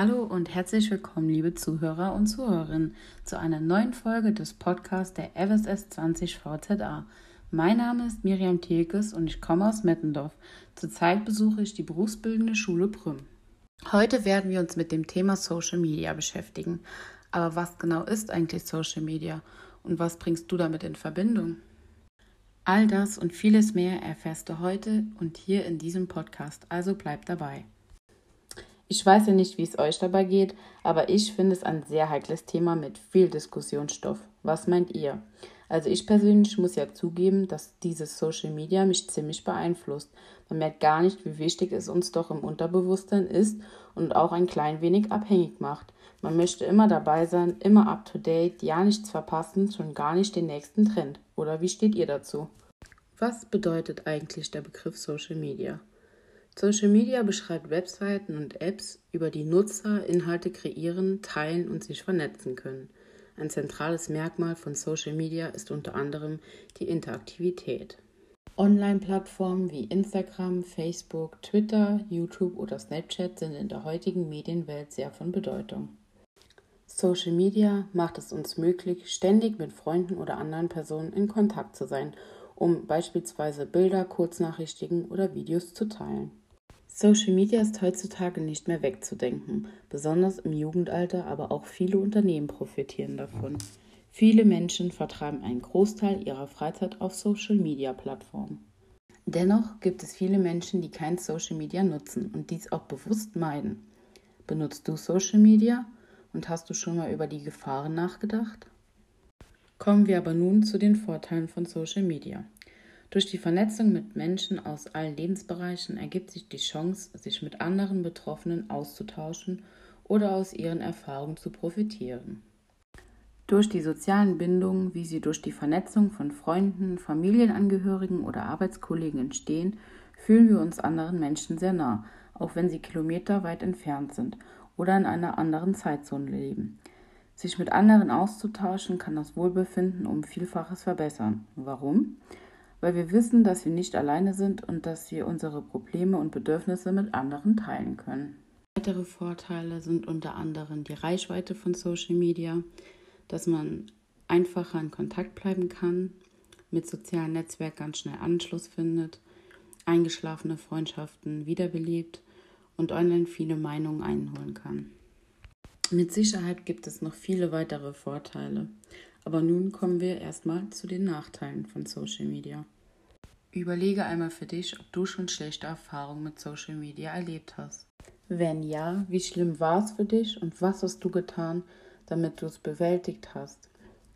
Hallo und herzlich willkommen, liebe Zuhörer und Zuhörerinnen, zu einer neuen Folge des Podcasts der FSS 20 VZA. Mein Name ist Miriam Thielkes und ich komme aus Mettendorf. Zurzeit besuche ich die berufsbildende Schule Prüm. Heute werden wir uns mit dem Thema Social Media beschäftigen. Aber was genau ist eigentlich Social Media und was bringst du damit in Verbindung? All das und vieles mehr erfährst du heute und hier in diesem Podcast, also bleib dabei. Ich weiß ja nicht, wie es euch dabei geht, aber ich finde es ein sehr heikles Thema mit viel Diskussionsstoff. Was meint ihr? Also ich persönlich muss ja zugeben, dass dieses Social Media mich ziemlich beeinflusst. Man merkt gar nicht, wie wichtig es uns doch im Unterbewusstsein ist und auch ein klein wenig abhängig macht. Man möchte immer dabei sein, immer up to date, ja nichts verpassen, schon gar nicht den nächsten Trend. Oder wie steht ihr dazu? Was bedeutet eigentlich der Begriff Social Media? Social Media beschreibt Webseiten und Apps, über die Nutzer Inhalte kreieren, teilen und sich vernetzen können. Ein zentrales Merkmal von Social Media ist unter anderem die Interaktivität. Online-Plattformen wie Instagram, Facebook, Twitter, YouTube oder Snapchat sind in der heutigen Medienwelt sehr von Bedeutung. Social Media macht es uns möglich, ständig mit Freunden oder anderen Personen in Kontakt zu sein, um beispielsweise Bilder, Kurznachrichtigen oder Videos zu teilen. Social Media ist heutzutage nicht mehr wegzudenken, besonders im Jugendalter, aber auch viele Unternehmen profitieren davon. Viele Menschen vertreiben einen Großteil ihrer Freizeit auf Social Media Plattformen. Dennoch gibt es viele Menschen, die kein Social Media nutzen und dies auch bewusst meiden. Benutzt du Social Media und hast du schon mal über die Gefahren nachgedacht? Kommen wir aber nun zu den Vorteilen von Social Media. Durch die Vernetzung mit Menschen aus allen Lebensbereichen ergibt sich die Chance, sich mit anderen Betroffenen auszutauschen oder aus ihren Erfahrungen zu profitieren. Durch die sozialen Bindungen, wie sie durch die Vernetzung von Freunden, Familienangehörigen oder Arbeitskollegen entstehen, fühlen wir uns anderen Menschen sehr nah, auch wenn sie kilometerweit entfernt sind oder in einer anderen Zeitzone leben. Sich mit anderen auszutauschen kann das Wohlbefinden um Vielfaches verbessern. Warum? Weil wir wissen, dass wir nicht alleine sind und dass wir unsere Probleme und Bedürfnisse mit anderen teilen können. Weitere Vorteile sind unter anderem die Reichweite von Social Media, dass man einfacher in Kontakt bleiben kann, mit sozialen Netzwerken ganz schnell Anschluss findet, eingeschlafene Freundschaften wiederbelebt und online viele Meinungen einholen kann. Mit Sicherheit gibt es noch viele weitere Vorteile. Aber nun kommen wir erstmal zu den Nachteilen von Social Media. Überlege einmal für dich, ob du schon schlechte Erfahrungen mit Social Media erlebt hast. Wenn ja, wie schlimm war es für dich und was hast du getan, damit du es bewältigt hast?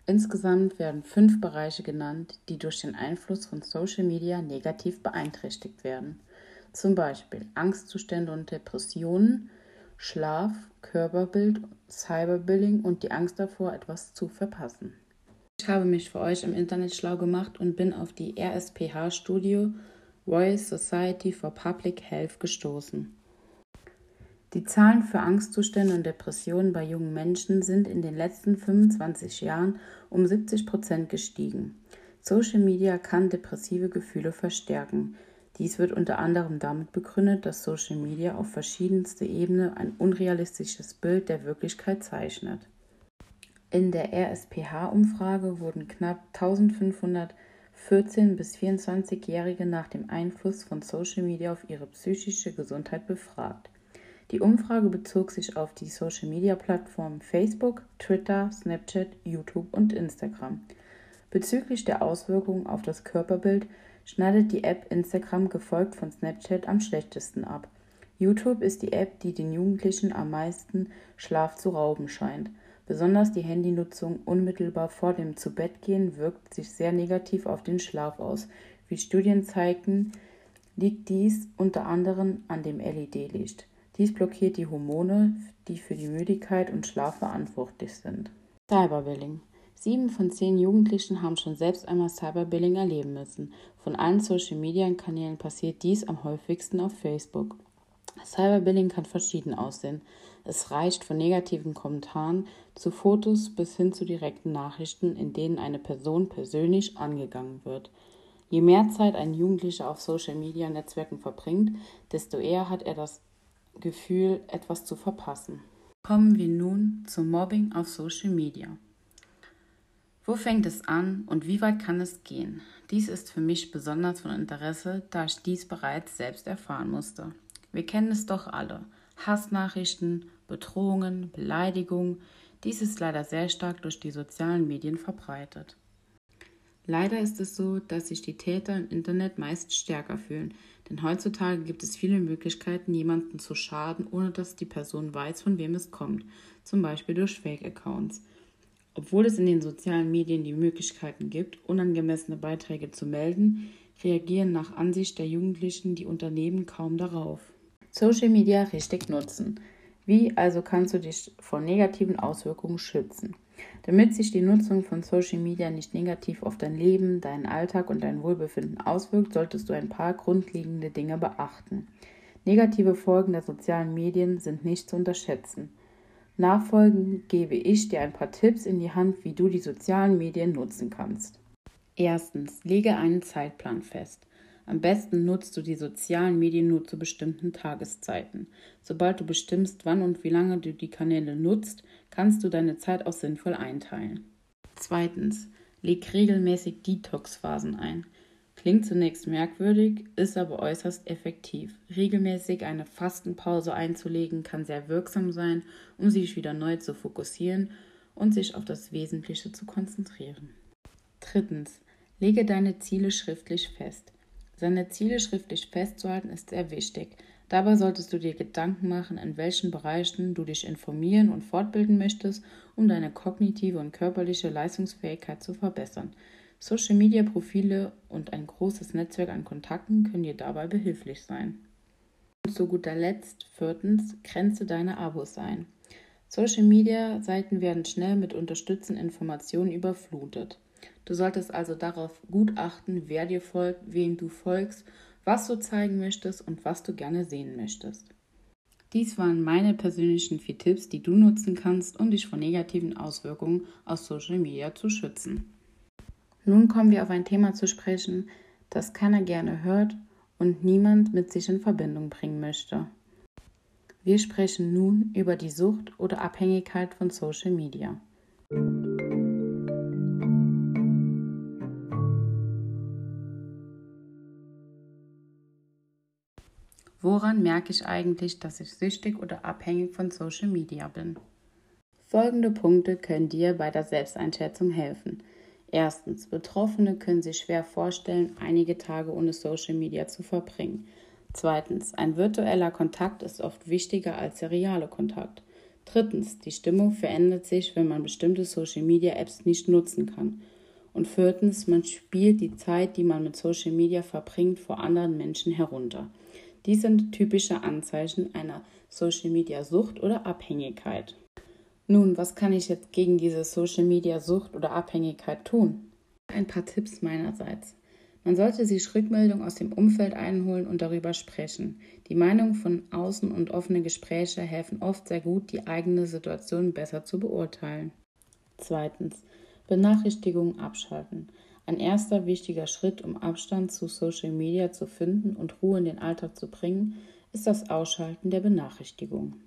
Insgesamt werden fünf Bereiche genannt, die durch den Einfluss von Social Media negativ beeinträchtigt werden. Zum Beispiel Angstzustände und Depressionen, Schlaf, Körperbild, Cyberbullying und die Angst davor, etwas zu verpassen. Ich habe mich für euch im Internet schlau gemacht und bin auf die RSPH-Studie Royal Society for Public Health gestoßen. Die Zahlen für Angstzustände und Depressionen bei jungen Menschen sind in den letzten 25 Jahren um 70 Prozent gestiegen. Social Media kann depressive Gefühle verstärken. Dies wird unter anderem damit begründet, dass Social Media auf verschiedenste Ebene ein unrealistisches Bild der Wirklichkeit zeichnet. In der RSPH-Umfrage wurden knapp 1500 14- bis 24-Jährige nach dem Einfluss von Social Media auf ihre psychische Gesundheit befragt. Die Umfrage bezog sich auf die Social-Media-Plattformen Facebook, Twitter, Snapchat, YouTube und Instagram. Bezüglich der Auswirkungen auf das Körperbild schneidet die App Instagram gefolgt von Snapchat am schlechtesten ab. YouTube ist die App, die den Jugendlichen am meisten Schlaf zu rauben scheint. Besonders die Handynutzung unmittelbar vor dem Zubettgehen wirkt sich sehr negativ auf den Schlaf aus. Wie Studien zeigten, liegt dies unter anderem an dem LED-Licht. Dies blockiert die Hormone, die für die Müdigkeit und Schlaf verantwortlich sind. Cyberbullying. Sieben von zehn Jugendlichen haben schon selbst einmal Cyberbullying erleben müssen. Von allen Social-Media-Kanälen passiert dies am häufigsten auf Facebook. Cyberbullying kann verschieden aussehen. Es reicht von negativen Kommentaren zu Fotos bis hin zu direkten Nachrichten, in denen eine Person persönlich angegangen wird. Je mehr Zeit ein Jugendlicher auf Social-Media-Netzwerken verbringt, desto eher hat er das Gefühl, etwas zu verpassen. Kommen wir nun zum Mobbing auf Social Media. Wo fängt es an und wie weit kann es gehen? Dies ist für mich besonders von Interesse, da ich dies bereits selbst erfahren musste. Wir kennen es doch alle. Hassnachrichten, Bedrohungen, Beleidigungen. Dies ist leider sehr stark durch die sozialen Medien verbreitet. Leider ist es so, dass sich die Täter im Internet meist stärker fühlen, denn heutzutage gibt es viele Möglichkeiten, jemanden zu schaden, ohne dass die Person weiß, von wem es kommt, zum Beispiel durch Fake-Accounts. Obwohl es in den sozialen Medien die Möglichkeiten gibt, unangemessene Beiträge zu melden, reagieren nach Ansicht der Jugendlichen die Unternehmen kaum darauf. Social Media richtig nutzen. Wie also kannst du dich vor negativen Auswirkungen schützen? Damit sich die Nutzung von Social Media nicht negativ auf dein Leben, deinen Alltag und dein Wohlbefinden auswirkt, solltest du ein paar grundlegende Dinge beachten. Negative Folgen der sozialen Medien sind nicht zu unterschätzen. Nachfolgend gebe ich dir ein paar Tipps in die Hand, wie du die sozialen Medien nutzen kannst. Erstens, lege einen Zeitplan fest. Am besten nutzt du die sozialen Medien nur zu bestimmten Tageszeiten. Sobald du bestimmst, wann und wie lange du die Kanäle nutzt, kannst du deine Zeit auch sinnvoll einteilen. Zweitens, leg regelmäßig Detox-Phasen ein. Klingt zunächst merkwürdig, ist aber äußerst effektiv. Regelmäßig eine Fastenpause einzulegen kann sehr wirksam sein, um sich wieder neu zu fokussieren und sich auf das Wesentliche zu konzentrieren. Drittens, lege deine Ziele schriftlich fest. Seine Ziele schriftlich festzuhalten ist sehr wichtig. Dabei solltest du dir Gedanken machen, in welchen Bereichen du dich informieren und fortbilden möchtest, um deine kognitive und körperliche Leistungsfähigkeit zu verbessern. Social-Media-Profile und ein großes Netzwerk an Kontakten können dir dabei behilflich sein. Und zu guter Letzt, viertens, grenze deine Abos ein. Social-Media-Seiten werden schnell mit unterstützenden Informationen überflutet. Du solltest also darauf gut achten, wer dir folgt, wem du folgst, was du zeigen möchtest und was du gerne sehen möchtest. Dies waren meine persönlichen vier Tipps, die du nutzen kannst, um dich vor negativen Auswirkungen aus Social Media zu schützen. Nun kommen wir auf ein Thema zu sprechen, das keiner gerne hört und niemand mit sich in Verbindung bringen möchte. Wir sprechen nun über die Sucht oder Abhängigkeit von Social Media. Woran merke ich eigentlich, dass ich süchtig oder abhängig von Social Media bin? Folgende Punkte können dir bei der Selbsteinschätzung helfen. Erstens, Betroffene können sich schwer vorstellen, einige Tage ohne Social Media zu verbringen. Zweitens, ein virtueller Kontakt ist oft wichtiger als der reale Kontakt. Drittens, die Stimmung verändert sich, wenn man bestimmte Social Media Apps nicht nutzen kann. Und viertens, man spielt die Zeit, die man mit Social Media verbringt, vor anderen Menschen herunter. Dies sind typische Anzeichen einer Social Media Sucht oder Abhängigkeit. Nun, was kann ich jetzt gegen diese Social Media Sucht oder Abhängigkeit tun? Ein paar Tipps meinerseits. Man sollte sich Rückmeldung aus dem Umfeld einholen und darüber sprechen. Die Meinung von außen und offene Gespräche helfen oft sehr gut, die eigene Situation besser zu beurteilen. Zweitens. Benachrichtigungen abschalten. Ein erster wichtiger Schritt, um Abstand zu Social Media zu finden und Ruhe in den Alltag zu bringen, ist das Ausschalten der Benachrichtigungen.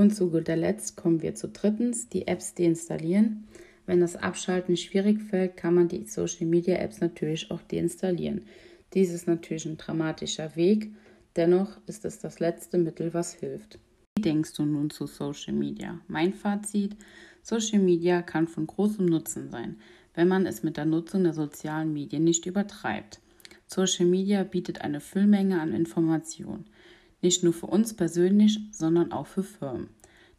Und zu guter Letzt kommen wir zu drittens, die Apps deinstallieren. Wenn das Abschalten schwierig fällt, kann man die Social Media Apps natürlich auch deinstallieren. Dies ist natürlich ein dramatischer Weg, dennoch ist es das letzte Mittel, was hilft. Wie denkst du nun zu Social Media? Mein Fazit: Social Media kann von großem Nutzen sein, wenn man es mit der Nutzung der sozialen Medien nicht übertreibt. Social Media bietet eine Füllmenge an Informationen. Nicht nur für uns persönlich, sondern auch für Firmen.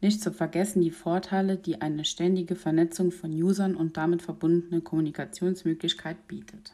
Nicht zu vergessen die Vorteile, die eine ständige Vernetzung von Usern und damit verbundene Kommunikationsmöglichkeit bietet.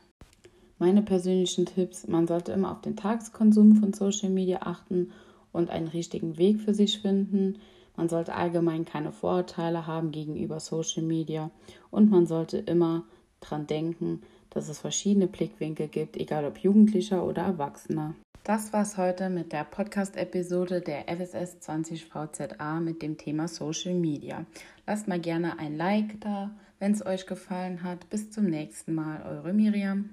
Meine persönlichen Tipps, man sollte immer auf den Tageskonsum von Social Media achten und einen richtigen Weg für sich finden. Man sollte allgemein keine Vorurteile haben gegenüber Social Media und man sollte immer daran denken, dass es verschiedene Blickwinkel gibt, egal ob Jugendlicher oder Erwachsener. Das war's heute mit der Podcast-Episode der FSS 20 VZA mit dem Thema Social Media. Lasst mal gerne ein Like da, wenn es euch gefallen hat. Bis zum nächsten Mal, eure Miriam.